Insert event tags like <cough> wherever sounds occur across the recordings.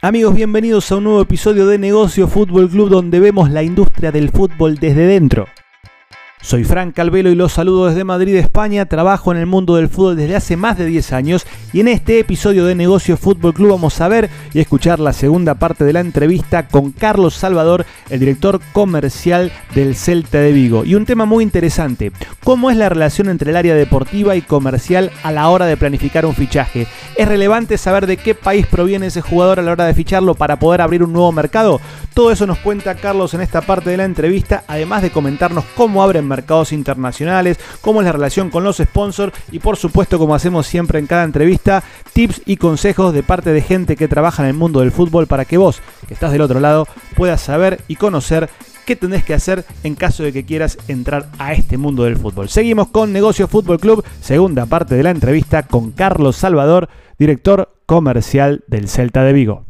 Amigos, bienvenidos a un nuevo episodio de Negocio Fútbol Club donde vemos la industria del fútbol desde dentro. Soy Frank Calvelo y los saludo desde Madrid, España. Trabajo en el mundo del fútbol desde hace más de 10 años y en este episodio de Negocio Fútbol Club vamos a ver y escuchar la segunda parte de la entrevista con Carlos Salvador, el director comercial del Celta de Vigo. Y un tema muy interesante, ¿cómo es la relación entre el área deportiva y comercial a la hora de planificar un fichaje? ¿Es relevante saber de qué país proviene ese jugador a la hora de ficharlo para poder abrir un nuevo mercado? Todo eso nos cuenta Carlos en esta parte de la entrevista, además de comentarnos cómo abren mercados internacionales, cómo es la relación con los sponsors y por supuesto, como hacemos siempre en cada entrevista, tips y consejos de parte de gente que trabaja en el mundo del fútbol para que vos, que estás del otro lado, puedas saber y conocer qué tenés que hacer en caso de que quieras entrar a este mundo del fútbol. Seguimos con Negocio Fútbol Club, segunda parte de la entrevista con Carlos Salvador, director comercial del Celta de Vigo.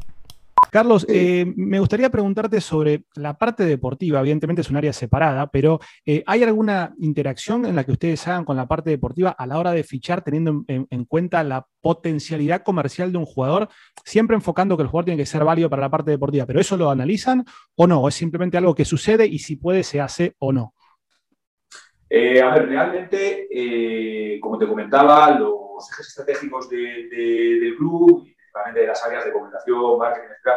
Carlos, eh, me gustaría preguntarte sobre la parte deportiva. Evidentemente es un área separada, pero eh, ¿hay alguna interacción en la que ustedes hagan con la parte deportiva a la hora de fichar, teniendo en, cuenta la potencialidad comercial de un jugador, siempre enfocando que el jugador tiene que ser válido para la parte deportiva? ¿Pero eso lo analizan o no? ¿O es simplemente algo que sucede y si puede se hace o no? Eh, a ver, realmente, como te comentaba, los ejes estratégicos del club de las áreas de comunicación, marketing, etc.,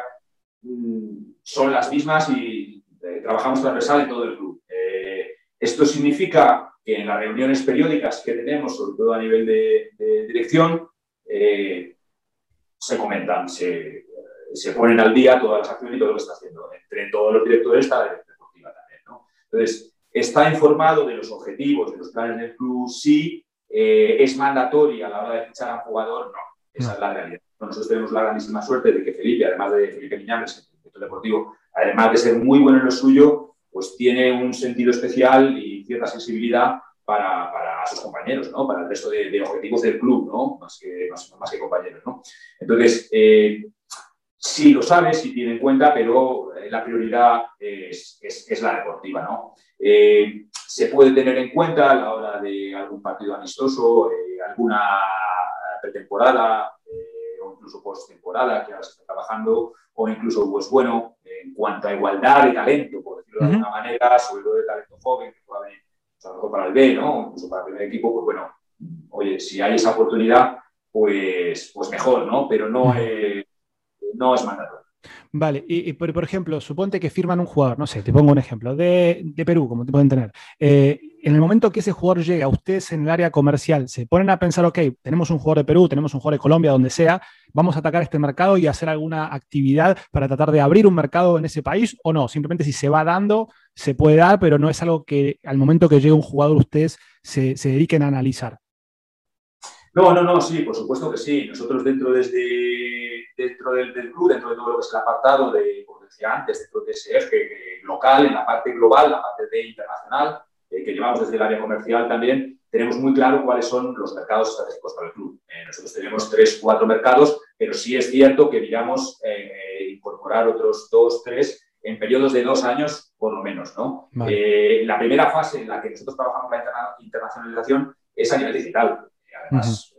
mm, son las mismas y eh, trabajamos transversal en todo el club. Eh, esto significa que en las reuniones periódicas que tenemos, sobre todo a nivel de, dirección, eh, se comentan, se, se, ponen al día todas las acciones y todo lo que está haciendo. Entre todos los directores está la deportiva también. ¿no? Entonces, está informado de los objetivos, de los planes del club, sí, es mandatorio a la hora de fichar a un jugador, no. Esa es la realidad. Nosotros tenemos la grandísima suerte de que Felipe, además de Felipe Miñames, el director deportivo, además de ser muy bueno en lo suyo, pues tiene un sentido especial y cierta sensibilidad para, sus compañeros, ¿no? para el resto de, objetivos del club, ¿no? más, que, compañeros. ¿no? Entonces, eh, sí lo sabe, sí tiene en cuenta, pero eh, la prioridad es, es, la deportiva. ¿no? Eh, se puede tener en cuenta a la hora de algún partido amistoso, alguna pretemporada, incluso post-temporada, que ahora se está trabajando, o incluso, pues bueno, en cuanto a igualdad de talento, por decirlo de alguna manera, sobre todo de talento joven, que pueda venir a lo mejor para el B, ¿no? Incluso para el primer equipo, pues bueno, oye, si hay esa oportunidad, pues, pues mejor, ¿no? Pero no, es, no es mandatorio. Vale, y, por, ejemplo, suponte que firman un jugador, no sé, te pongo un ejemplo, de, de Perú, como te pueden tener. Eh, en el momento que ese jugador llega, ustedes en el área comercial se ponen a pensar, ok, tenemos un jugador de Perú, tenemos un jugador de Colombia, donde sea, vamos a atacar este mercado y hacer alguna actividad para tratar de abrir un mercado en ese país o no. Simplemente si se va dando, se puede dar, pero no es algo que al momento que llegue un jugador ustedes se, dediquen a analizar. No, no, no, sí, por supuesto que sí. Nosotros dentro, desde, dentro del, club, dentro de todo lo que es el apartado de, como decía antes, dentro de ese eje local, en la parte global, la parte de internacional, eh, que llevamos desde el área comercial también, tenemos muy claro cuáles son los mercados estratégicos para el club. Eh, nosotros tenemos tres, cuatro mercados, pero sí es cierto que, digamos, eh, incorporar otros dos, tres en periodos de dos años, por lo menos. ¿no? la primera fase en la que nosotros trabajamos la internacionalización es a nivel digital. Además,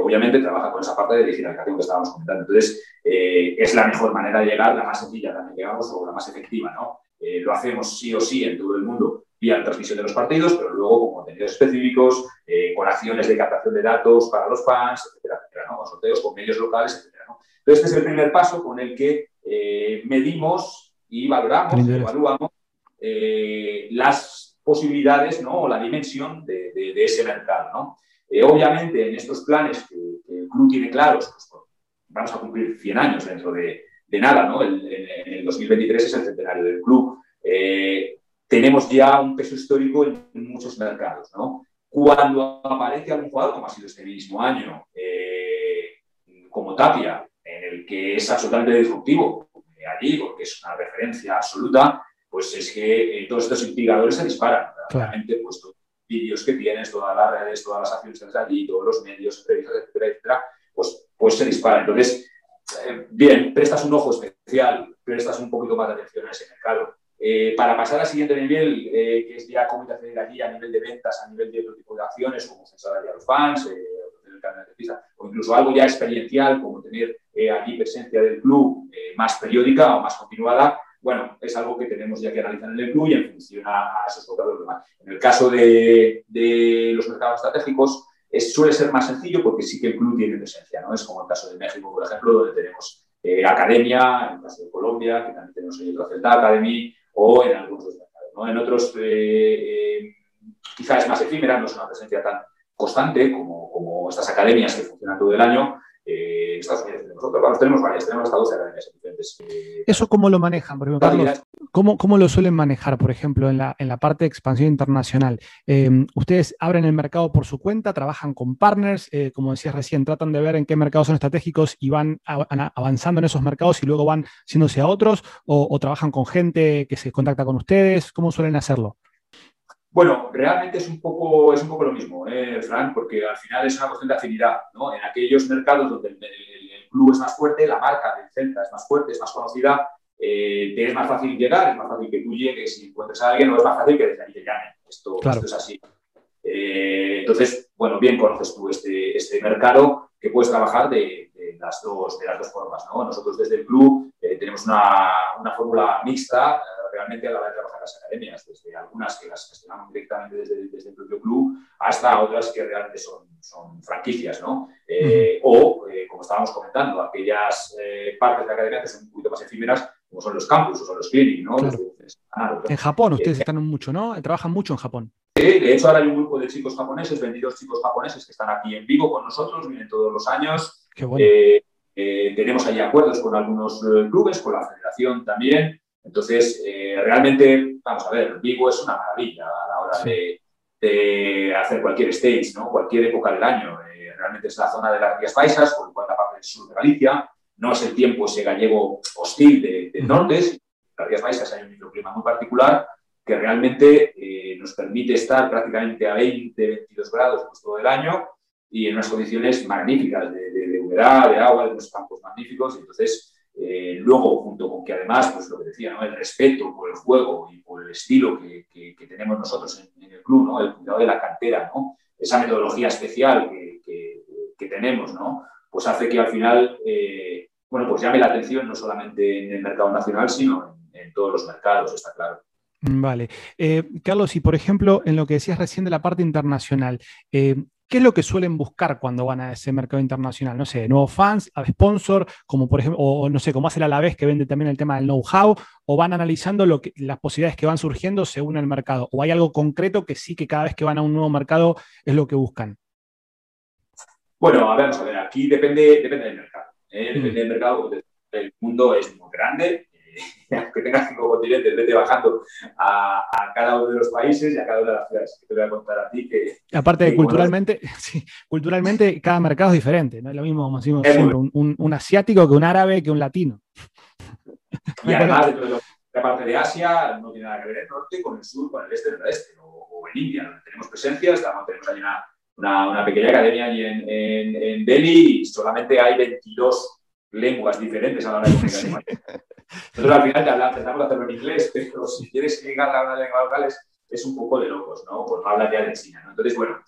obviamente trabaja con esa parte de digitalización que estábamos comentando. Entonces, es la mejor manera de llegar, la más sencilla también, digamos, o la más efectiva. ¿no? lo hacemos sí o sí en todo el mundo vía la transmisión de los partidos, pero luego con contenidos específicos, eh, con acciones de captación de datos para los fans, etcétera, etcétera, ¿no? con sorteos, con medios locales, etcétera. ¿no? Entonces, este es el primer paso con el que eh, medimos y valoramos, evaluamos eh, las posibilidades ¿no? o la dimensión de, de, ese mercado. ¿no? obviamente, en estos planes que, el club tiene claros, pues, vamos a cumplir 100 años dentro de, de nada, ¿no? El, en, el 2023 es el centenario del club. Eh, tenemos ya un peso histórico en, muchos mercados. ¿no? Cuando aparece algún jugador, como ha sido este mismo año, eh, como Tapia, en el que es absolutamente disruptivo eh, allí, porque es una referencia absoluta, pues es que eh, todos estos indicadores se disparan. Claramente, pues todos los vídeos que tienes, todas las redes, todas las acciones que allí, todos los medios, etcétera, etcétera, pues, pues se disparan. Entonces, bien, prestas un ojo especial, prestas un poquito más de atención a ese mercado eh, para pasar al siguiente nivel, eh, que es ya cómo acceder allí a nivel de ventas, a nivel de otro tipo de acciones, como censar a los fans, eh, o incluso algo ya experiencial, como tener allí presencia del club más periódica o más continuada, bueno, es algo que tenemos ya que analizar en el club y en función a, esos compradores. En el caso de, los mercados estratégicos, suele ser más sencillo porque sí que el club tiene presencia, ¿no? Es como el caso de México, por ejemplo, donde tenemos eh, academia, en el caso de Colombia, que también tenemos el Celta Academy, o en algunos mercados. ¿no? En otros, eh, eh, quizás es más efímera, no es una presencia tan constante como, como estas academias que funcionan todo el año, eh, Estados Unidos tenemos otro, tenemos varias, tenemos hasta 12 academias diferentes. Eh, ¿Eso cómo lo manejan? Por ejemplo, Carlos, ¿cómo, ¿cómo, lo suelen manejar, por ejemplo, en la, en la parte de expansión internacional? Eh, ¿Ustedes abren el mercado por su cuenta, trabajan con partners, como decías recién, tratan de ver en qué mercados son estratégicos y van avanzando en esos mercados y luego van siéndose a otros, o, trabajan con gente que se contacta con ustedes? ¿Cómo suelen hacerlo? Bueno, realmente es un poco, es un poco lo mismo, ¿eh, Fran, porque al final es una cuestión de afinidad. ¿no? En aquellos mercados donde el, club es más fuerte, la marca del Celta es más fuerte, es más conocida, eh, te es más fácil llegar, es más fácil que tú llegues y encuentres a alguien, no es más fácil que desde ahí te llamen. Esto, es así. Eh, entonces, bueno, bien conoces tú este, este mercado que puedes trabajar de, las, dos, de las dos formas. ¿no? Nosotros desde el club eh, tenemos una, una fórmula mixta realmente a la hora de trabajar las academias, desde algunas que las gestionamos directamente desde, desde el propio club hasta otras que realmente son, son franquicias, ¿no? Eh, o, eh, como estábamos comentando, aquellas eh, partes de la academia que son un poquito más efímeras, como son los campus o son los clinics, ¿no? en Japón ustedes están mucho, ¿no? Trabajan mucho en Japón. de hecho, ahora hay un grupo de chicos japoneses, 22 chicos japoneses que están aquí en Vigo con nosotros, vienen todos los años. Qué bueno. tenemos allí acuerdos con algunos clubes, con la federación también. Entonces, eh, realmente, vamos a ver, Vigo es una maravilla a la hora de, hacer cualquier stage, ¿no? cualquier época del año. Eh, realmente es la zona de las Rías Paisas, con la parte del sur de Galicia. No es el tiempo ese gallego hostil del de norte. En las Rías Paisas hay un microclima muy particular que realmente eh, nos permite estar prácticamente a 20, 22 grados pues, todo el año y en unas condiciones magníficas de, de humedad, de agua, de unos campos magníficos. Entonces, eh, luego, junto con que además, pues lo que decía, el respeto por el juego y por el estilo que, tenemos nosotros en, el club, ¿no? el cuidado de la cantera, ¿no? esa metodología especial que, tenemos, ¿no? pues hace que al final eh, bueno, pues llame la atención no solamente en el mercado nacional, sino en, todos los mercados, está claro. Vale. Eh, Carlos, y por ejemplo, en lo que decías recién de la parte internacional, ¿Qué es lo que suelen buscar cuando van a ese mercado internacional? No sé, nuevos fans, a sponsor, como por ejemplo, o no sé, como hace la vez que vende también el tema del know-how, o van analizando lo que, las posibilidades que van surgiendo según el mercado, o hay algo concreto que sí que cada vez que van a un nuevo mercado es lo que buscan. Bueno, a ver, vamos a ver, aquí depende, depende del mercado. ¿eh? Depende mm. del mercado, el mundo es muy grande, <laughs> aunque tengas cinco continentes, vete bajando a, cada uno de los países y a cada una de las ciudades que te voy a contar a ti. Que, Aparte de culturalmente, <laughs> sí, culturalmente cada mercado es diferente, no es lo mismo como decimos siempre, un, asiático que un árabe que un latino. Y además, dentro de la parte de Asia no tiene nada que ver el norte con el sur, con el este del oeste, o, en India, donde tenemos presencia, estamos, tenemos ahí una, una, pequeña academia allí en, en, en Delhi y solamente hay 22 lenguas diferentes a la hora de comunicar. Nosotros al final te hablamos, intentamos hacerlo en inglés, pero si quieres llegar a una lengua local es, un poco de locos, ¿no? Pues hablar ya de China, ¿no? Entonces, bueno,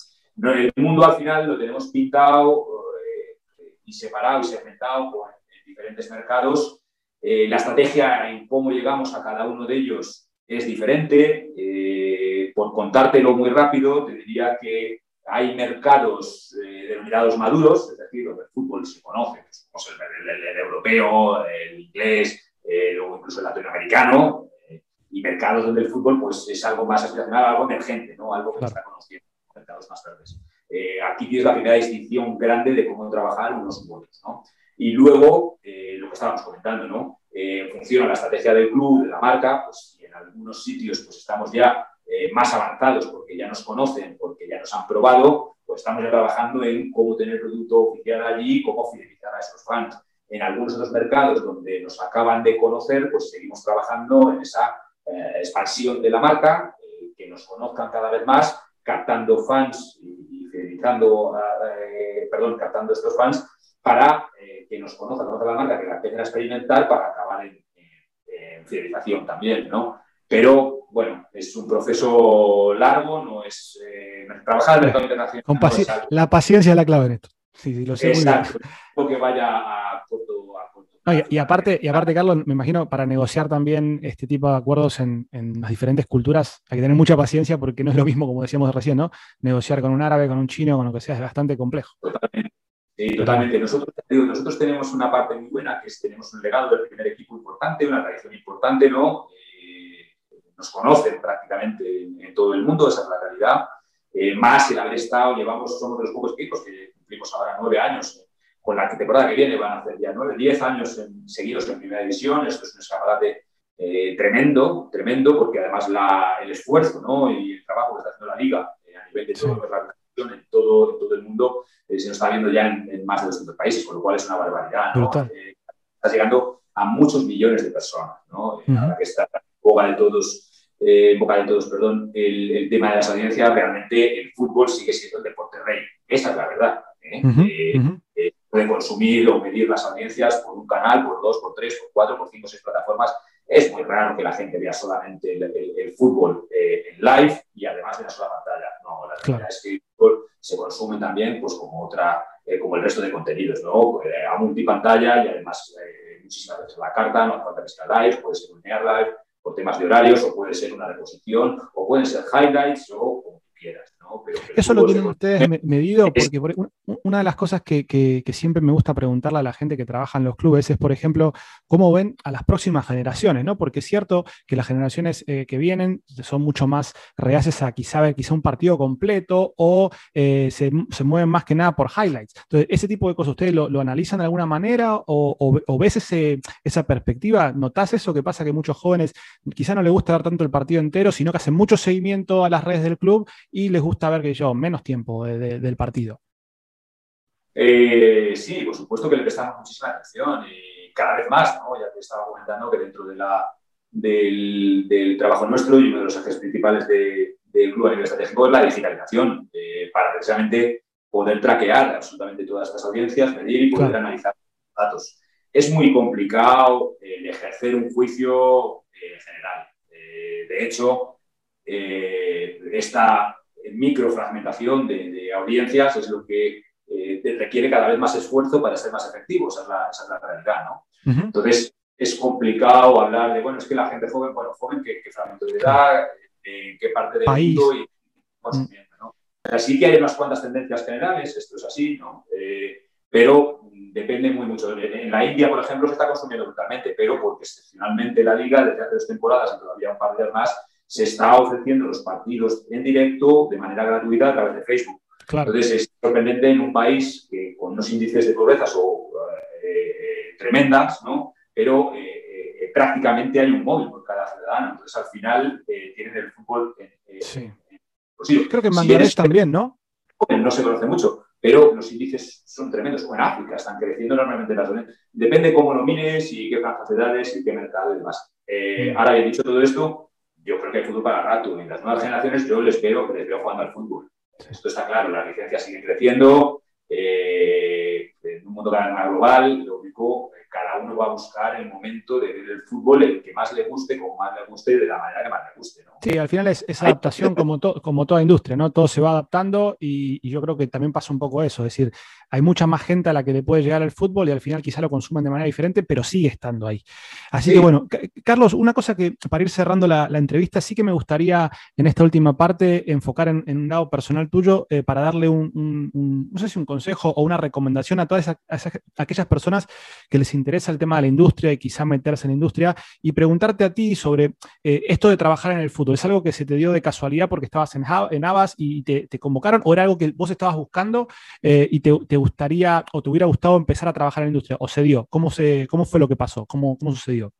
el mundo al final lo tenemos pintado eh, y separado y segmentado en diferentes mercados. Eh, la estrategia en cómo llegamos a cada uno de ellos es diferente. Eh, por contártelo muy rápido, te diría que hay mercados denominados maduros, es decir, donde el fútbol se conoce, pues, el, europeo, el inglés, eh, luego incluso el latinoamericano, eh, y mercados donde el fútbol pues, es algo más aspiracional, algo emergente, ¿no? algo que se está conociendo, mercados más verdes. Eh, aquí tienes la primera distinción grande de cómo trabajar unos u otros. ¿no? Y luego, lo que estábamos comentando, ¿no? funciona la estrategia del club, de la marca, pues y en algunos sitios pues, estamos ya más avanzados porque ya nos conocen, porque ya nos han probado, pues estamos ya trabajando en cómo tener producto oficial allí, cómo fidelizar a esos fans en algunos otros mercados donde nos acaban de conocer, pues seguimos trabajando en esa eh, expansión de la marca, eh, que nos conozcan cada vez más, captando fans y, fidelizando, eh, perdón, captando estos fans para que nos conozcan, conozcan la marca, que la empiecen a experimentar para acabar en, fidelización también, ¿no? Pero, bueno, es un proceso largo, no es... trabajar en el mercado internacional. la paciencia es la clave en esto. Sí, sí, lo sé. Exacto. que vaya a corto, a corto y, aparte, y aparte, Carlos, me imagino para negociar también este tipo de acuerdos en, las diferentes culturas hay que tener mucha paciencia porque no es lo mismo, como decíamos recién, ¿no? Negociar con un árabe, con un chino, con lo que sea, es bastante complejo. Totalmente. Sí, totalmente. Nosotros, nosotros tenemos una parte muy buena, que es tenemos un legado del primer equipo importante, una tradición importante, ¿no? Eh, nos conocen prácticamente en, todo el mundo, esa es la realidad. Eh, más el haber estado, llevamos, somos de los pocos equipos que cumplimos ahora nueve años con la temporada que viene van a hacer ya nueve, diez años seguidos en primera división. Esto es un escaparate eh, tremendo, tremendo, porque además el esfuerzo ¿no? y el trabajo que está haciendo la liga eh, a nivel de todo, la en todo, en todo el mundo eh, se nos está viendo ya en, más de 200 países, con lo cual es una barbaridad. está llegando a muchos millones de personas. ¿no? Ahora que está en boca de todos, boca de todos perdón, el, tema de las audiencias, realmente el fútbol sigue siendo el deporte rey. Esa es la verdad puede consumir o medir las audiencias por un canal, por dos, por tres, por cuatro, por cinco, seis plataformas. Es muy raro que la gente vea solamente el, fútbol eh, en live y además de una sola pantalla. No, la realidad es que el fútbol se consume también pues, como, otra, eh, como el resto de contenidos, ¿no? Eh, a multipantalla y además muchísimas veces la carta, no hace falta que sea live, puede ser un live por temas de horarios o puede ser una reposición o pueden ser highlights o como quieras. Eso lo tienen ustedes medido porque una de las cosas que, siempre me gusta preguntarle a la gente que trabaja en los clubes es, por ejemplo, cómo ven a las próximas generaciones, ¿no? Porque es cierto que las generaciones eh, que vienen son mucho más reaces a quizá ver quizá un partido completo o eh, se, mueven más que nada por highlights. Entonces, ese tipo de cosas, ¿ustedes lo, analizan de alguna manera o, ves ese, esa perspectiva? ¿Notás eso que pasa que muchos jóvenes quizá no les gusta dar tanto el partido entero, sino que hacen mucho seguimiento a las redes del club y les gusta ver que yo, menos tiempo del partido. Eh, sí, por supuesto que le prestamos muchísima atención y cada vez más, ¿no? Ya te estaba comentando que dentro de la, del, trabajo nuestro y uno de los ejes principales del club a nivel estratégico es la digitalización, eh, para precisamente poder traquear absolutamente todas estas audiencias, medir y poder analizar datos. Es muy complicado el ejercer un juicio eh, general. de hecho, esta microfragmentación de, de audiencias es lo que eh, requiere cada vez más esfuerzo para ser más efectivo, esa es la, esa es la realidad, ¿no? Entonces, es complicado hablar de, bueno, es que la gente joven, bueno, joven, ¿qué, fragmento de edad, en qué parte del mundo y consumiendo, ¿no? Así que hay unas cuantas tendencias generales, esto es así, ¿no? Eh, pero depende muy mucho. En la India, por ejemplo, se está consumiendo brutalmente, pero porque excepcionalmente la liga, desde hace dos temporadas y todavía un par de más, se está ofreciendo los partidos en directo de manera gratuita a través de Facebook. Entonces es sorprendente en un país que, con unos índices de pobreza o, eh, eh, tremendas, ¿no? pero eh, prácticamente hay un móvil por cada ciudadano. Entonces al final tienen el fútbol. sí. Creo que en Bangladesh también, ¿no? No se conoce mucho, pero los índices son tremendos. O en África están creciendo enormemente las Depende cómo lo mires y qué franjas y qué mercado y demás. Ahora, he dicho todo esto, yo creo que hay fútbol para rato. En las nuevas generaciones yo les veo, les veo jugando al fútbol. Esto está claro, las licencias siguen creciendo. Eh, en un mundo cada vez más global, lo único cada uno va a buscar el momento de ver el fútbol, el que más le guste, como más le guste, de la manera que más le guste. ¿no? Sí, al final es, adaptación como, como toda industria, ¿no? Todo se va adaptando y, yo creo que también pasa un poco eso, es decir, hay mucha más gente a la que le puede llegar el fútbol y al final quizá lo consuman de manera diferente, pero sigue estando ahí. Así que bueno, Carlos, una cosa que para ir cerrando la, entrevista, sí que me gustaría en esta última parte enfocar en, un lado personal tuyo eh, para darle un, no sé si un consejo o una recomendación a todas aquellas personas que les interesa el tema de la industria y quizá meterse en la industria y preguntarte a ti sobre eh, esto de trabajar en el fútbol. ¿Es algo que se te dio de casualidad porque estabas en, en Abas y te, convocaron o era algo que vos estabas buscando eh, y te, gustaría o te hubiera gustado empezar a trabajar en la industria? ¿O se dio? ¿Cómo, se, cómo fue lo que pasó? ¿Cómo, cómo sucedió?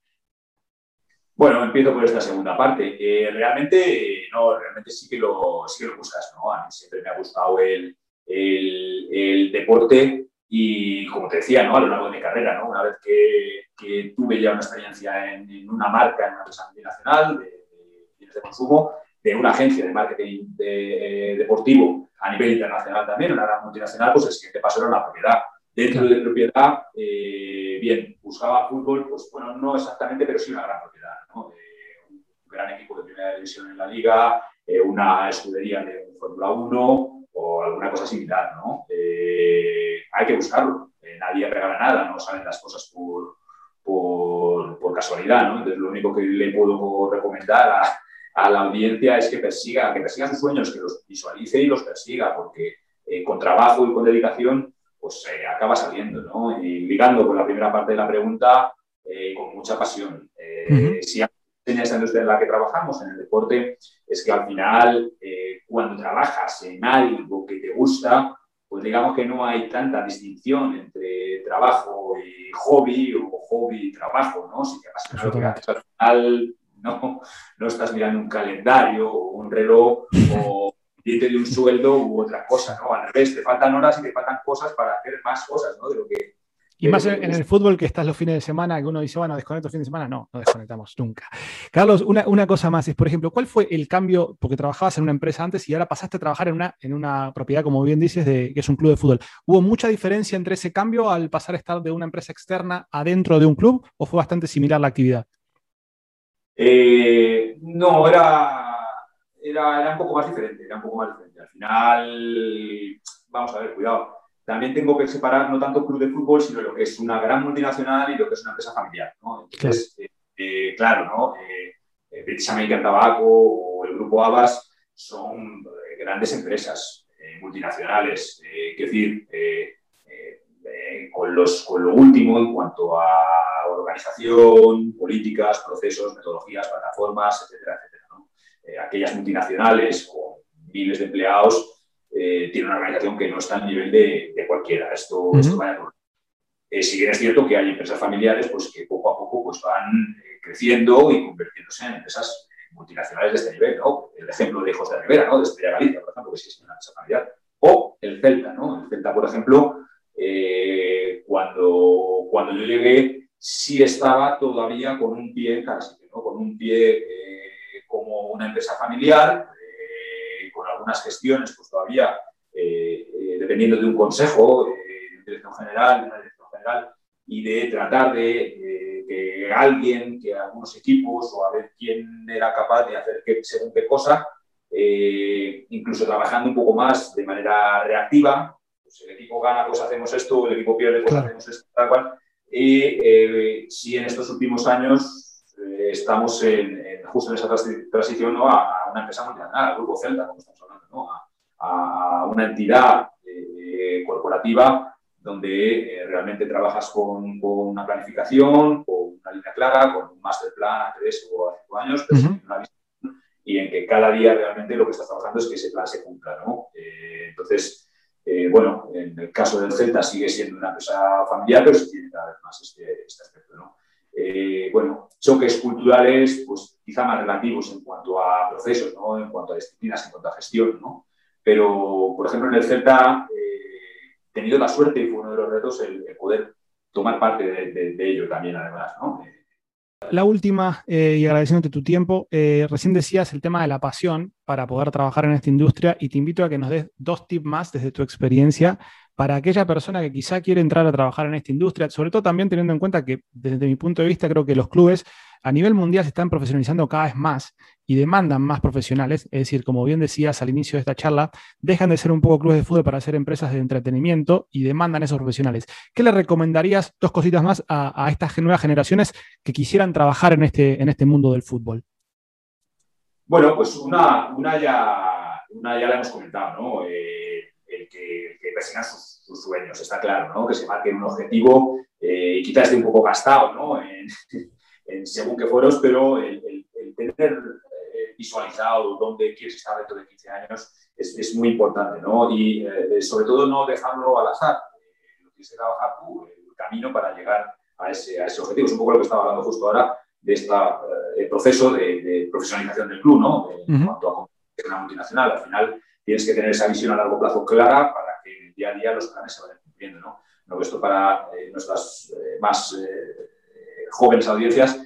Bueno, empiezo por esta segunda parte. Eh, realmente, no, realmente sí que lo, sí que lo buscas, ¿no? A mí siempre me ha gustado el, el, deporte y como te decía, ¿no? a lo largo de mi carrera, ¿no? una vez que, que tuve ya una experiencia en, una marca, en una empresa multinacional de, consumo, de una agencia de marketing de, eh, deportivo a nivel internacional también, una gran multinacional, pues el siguiente paso era la propiedad. Dentro de propiedad, eh, bien, buscaba fútbol, pues bueno, no exactamente, pero sí una gran propiedad. ¿no? un gran equipo de primera división en la liga, eh, una escudería de Fórmula 1, o alguna cosa similar, ¿no? hay que buscarlo. nadie regala nada, no salen las cosas por, por, por, casualidad, ¿no? Entonces, lo único que le puedo recomendar a, a la audiencia es que persiga, que persiga sus sueños, que los visualice y los persiga, porque eh, con trabajo y con dedicación, pues eh, acaba saliendo, ¿no? Y ligando con la primera parte de la pregunta, eh, con mucha pasión. Si enseña esta industria en la que trabajamos, en el deporte, es que al final, cuando trabajas en algo que te gusta, pues digamos que no hay tanta distinción entre trabajo y hobby o hobby y trabajo, ¿no? Si te apasiona al final ¿no? No estás mirando un calendario o un reloj o de un sueldo u otra cosa, ¿no? Al revés, te faltan horas y te faltan cosas para hacer más cosas, ¿no? De lo que, y más en, el fútbol que estás los fines de semana, que uno dice, bueno, desconecto el fin de semana. No, no desconectamos nunca. Carlos, una, una, cosa más es, por ejemplo, ¿cuál fue el cambio? Porque trabajabas en una empresa antes y ahora pasaste a trabajar en una, en una propiedad, como bien dices, de, que es un club de fútbol. ¿Hubo mucha diferencia entre ese cambio al pasar a estar de una empresa externa adentro de un club o fue bastante similar la actividad? Eh, no, era, era, un poco más diferente, era un poco más diferente. Al final, vamos a ver, cuidado. También tengo que separar no tanto club de fútbol, sino lo que es una gran multinacional y lo que es una empresa familiar. Entonces, claro, eh, claro ¿no? Eh, British American Tobacco o el grupo Abbas son grandes empresas multinacionales. quiero decir, con, los, con lo último en cuanto a organización, políticas, procesos, metodologías, plataformas, etcétera, etcétera. Eh, aquellas multinacionales con miles de empleados eh, tienen una organización que no está al nivel de, cualquiera. Esto, vaya por... Eh, si bien es cierto que hay empresas familiares pues, que poco a poco pues, van creciendo y convirtiéndose en empresas multinacionales de este nivel. ¿no? El ejemplo de José Rivera, ¿no? de Estrella Galicia, por ejemplo, que sí es una empresa familiar. O el Celta. ¿no? El Celta, por ejemplo, cuando, cuando yo llegué, sí estaba todavía con un pie casi, ¿no? con un pie eh, como una empresa familiar, eh, con algunas gestiones, pues todavía eh, dependiendo de un consejo, de dirección general, de una dirección general, y de tratar de que alguien, que algunos equipos o a ver quién era capaz de hacer qué, según qué cosa, incluso trabajando un poco más de manera reactiva, pues el equipo gana, pues hacemos esto, el equipo pierde, pues hacemos esto, tal cual y eh, si en estos últimos años eh, estamos en, justo en esa transición a, una empresa multinacional, al Grupo Celta, como estamos hablando, ¿no? a, una entidad eh, corporativa donde realmente trabajas con, con, una planificación, con una línea clara, con un master plan a tres o a cinco años, y en que cada día realmente lo que estás trabajando es que ese plan se cumpla. ¿no? entonces, eh, bueno, en el caso del Celta sigue siendo una empresa familiar, pero se tiene cada vez más este, este aspecto. ¿no? Eh, bueno, choques culturales, pues quizá más relativos en cuanto a procesos, ¿no? en cuanto a disciplinas, en cuanto a gestión. ¿no? Pero, por ejemplo, en el Celta eh, he tenido la suerte y fue uno de los retos el, poder tomar parte de, ello también, además. ¿no? La última, eh, y agradeciéndote tu tiempo, eh, recién decías el tema de la pasión para poder trabajar en esta industria y te invito a que nos des dos tips más desde tu experiencia para aquella persona que quizá quiere entrar a trabajar en esta industria, sobre todo también teniendo en cuenta que desde mi punto de vista creo que los clubes a nivel mundial se están profesionalizando cada vez más y demandan más profesionales, es decir, como bien decías al inicio de esta charla, dejan de ser un poco clubes de fútbol para ser empresas de entretenimiento y demandan esos profesionales. ¿Qué le recomendarías, dos cositas más, a, estas nuevas generaciones que quisieran trabajar en este, en este mundo del fútbol? Bueno, pues una, ya, una ya la hemos comentado, ¿no? Eh, el que, que persigan sus, sueños, está claro, ¿no? Que se marquen un objetivo eh, y quizás esté un poco gastado, ¿no? En, <laughs> según qué foros, pero el, tener eh, visualizado dónde quieres estar dentro de 15 años es, es muy importante, ¿no? Y sobre todo no dejarlo al azar, lo tienes que trabajar tú, el camino para llegar a ese, a ese objetivo. Es un poco lo que estaba hablando justo ahora de este proceso de, profesionalización del club, ¿no? En cuanto a una multinacional. Al final tienes que tener esa visión a largo plazo clara para que día a día los planes se vayan cumpliendo, ¿no? no esto para eh, nuestras más jóvenes audiencias,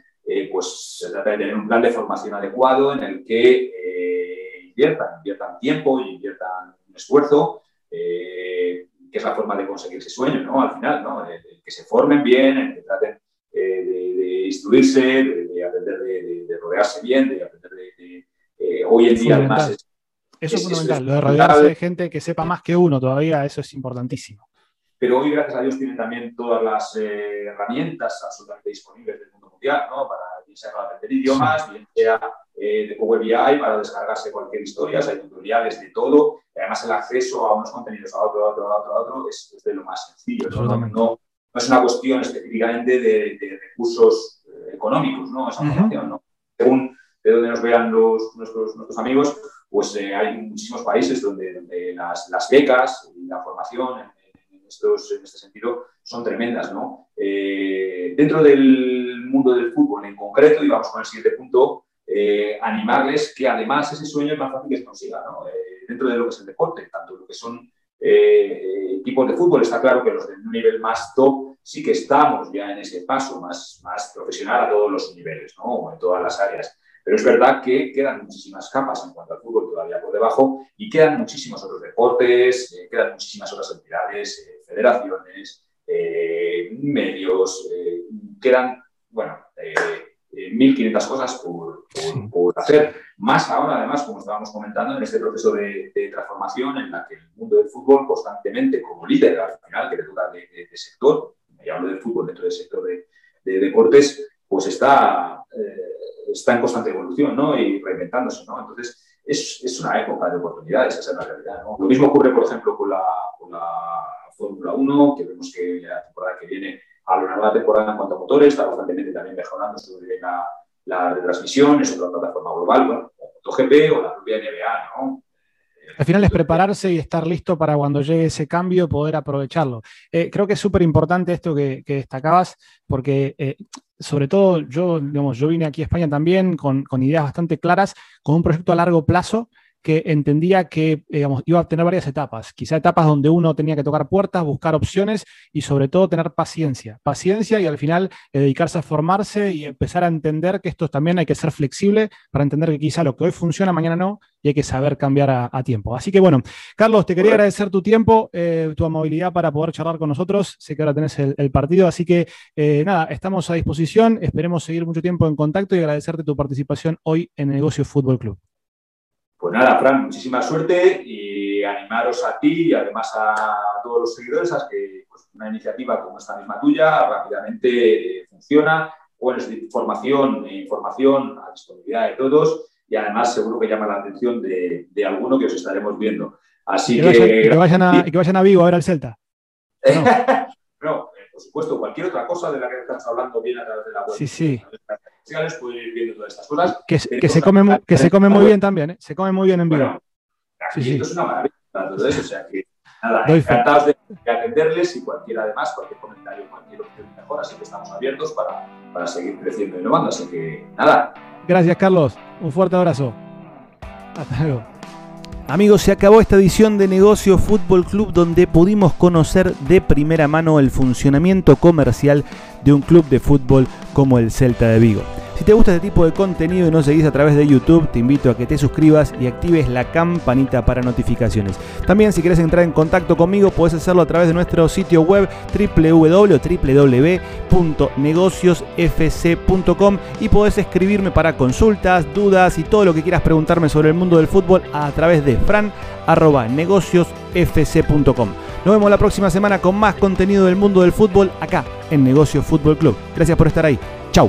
pues se trata de tener un plan de formación adecuado en el que inviertan, inviertan tiempo y inviertan un esfuerzo, que es la forma de conseguir ese sueño, ¿no? Al final, ¿no? que se formen bien, en que traten instruirse, de, aprender de, rodearse bien, de aprender de... Eh, hoy en día, además, Eso es, fundamental, lo de rodearse de gente que sepa más que uno todavía, eso es importantísimo. Pero hoy, gracias a Dios, tienen también todas las eh, herramientas absolutamente disponibles del mundo mundial, ¿no? Para bien sea para aprender idiomas, bien sea eh, de Power BI para descargarse cualquier historia, hay tutoriales de todo. Y además, el acceso a unos contenidos a otro, a otro, a otro, a otro es, de lo más sencillo. ¿no? No, no, es una cuestión específicamente de, de recursos eh, económicos, ¿no? Esa formación, ¿no? Según de donde nos vean los, nuestros, nuestros amigos, pues hay muchísimos países donde, las, becas y la formación en este sentido son tremendas. ¿no? Eh, dentro del mundo del fútbol en concreto, y vamos con el siguiente punto, eh, animarles que además ese sueño es más fácil que se consiga. ¿no? Eh, dentro de lo que es el deporte, tanto lo que son equipos de fútbol, está claro que los de un nivel más top sí que estamos ya en ese paso más, más profesional a todos los niveles, ¿no? en todas las áreas. Pero es verdad que quedan muchísimas capas en cuanto al fútbol todavía por debajo y quedan muchísimos otros deportes, quedan muchísimas otras entidades, federaciones, eh, medios, eh, quedan, bueno, 1.500 eh, cosas por, hacer. Más ahora, además, como estábamos comentando, en este proceso de, transformación en la que el mundo del fútbol constantemente, como líder al final, que le toca de, sector, y hablo del fútbol dentro del sector de, deportes, pues está, está en constante evolución ¿no? y reinventándose. ¿no? Entonces, es, es, una época de oportunidades, esa es la realidad. ¿no? Lo mismo ocurre, por ejemplo, con la, con la Fórmula 1, que vemos que la temporada que viene, a lo largo de la temporada en cuanto a motores, está constantemente también mejorando sobre la, la retransmisión, es otra plataforma global, bueno, MotoGP o la propia NBA, ¿no? Al final es prepararse y estar listo para cuando llegue ese cambio poder aprovecharlo. Eh, creo que es súper importante esto que, destacabas, porque eh, sobre todo yo, digamos, yo vine aquí a España también con, con, ideas bastante claras, con un proyecto a largo plazo que entendía que digamos, iba a tener varias etapas, quizá etapas donde uno tenía que tocar puertas, buscar opciones y sobre todo tener paciencia, paciencia y al final eh, dedicarse a formarse y empezar a entender que esto también hay que ser flexible para entender que quizá lo que hoy funciona, mañana no, y hay que saber cambiar a, tiempo. Así que bueno, Carlos, te quería agradecer tu tiempo, eh, tu amabilidad para poder charlar con nosotros, sé que ahora tenés el, partido, así que eh, nada, estamos a disposición, esperemos seguir mucho tiempo en contacto y agradecerte tu participación hoy en Negocio Fútbol Club. Pues nada, Fran, muchísima suerte y animaros a ti y además a todos los seguidores a que pues, una iniciativa como esta misma tuya rápidamente funciona, pones información e información a disponibilidad de todos y además seguro que llama la atención de, de alguno que os estaremos viendo. Así que, que, vayan, a, que vayan a Vigo a ver al Celta. <laughs> No. Eh, por supuesto, cualquier otra cosa de la que estamos hablando viene a través de la web. Sí, sí pueden ir viendo todas estas cosas. Que, se, come, que se come muy bien también, ¿eh? se come muy bien en vivo. sí, sí. Esto es una maravilla, todo eso, o sea que nada, encantados de, atenderles y cualquier además, cualquier comentario, cualquier opción mejor, así que estamos abiertos para, para seguir creciendo y innovando, así que nada. Gracias Carlos, un fuerte abrazo. Hasta luego. Amigos, se acabó esta edición de Negocio Fútbol Club donde pudimos conocer de primera mano el funcionamiento comercial de un club de fútbol como el Celta de Vigo. Si te gusta este tipo de contenido y no seguís a través de YouTube, te invito a que te suscribas y actives la campanita para notificaciones. También si quieres entrar en contacto conmigo, puedes hacerlo a través de nuestro sitio web www.negociosfc.com y podés escribirme para consultas, dudas y todo lo que quieras preguntarme sobre el mundo del fútbol a través de fran.negociosfc.com. Nos vemos la próxima semana con más contenido del mundo del fútbol acá en Negocios Fútbol Club. Gracias por estar ahí. Chau.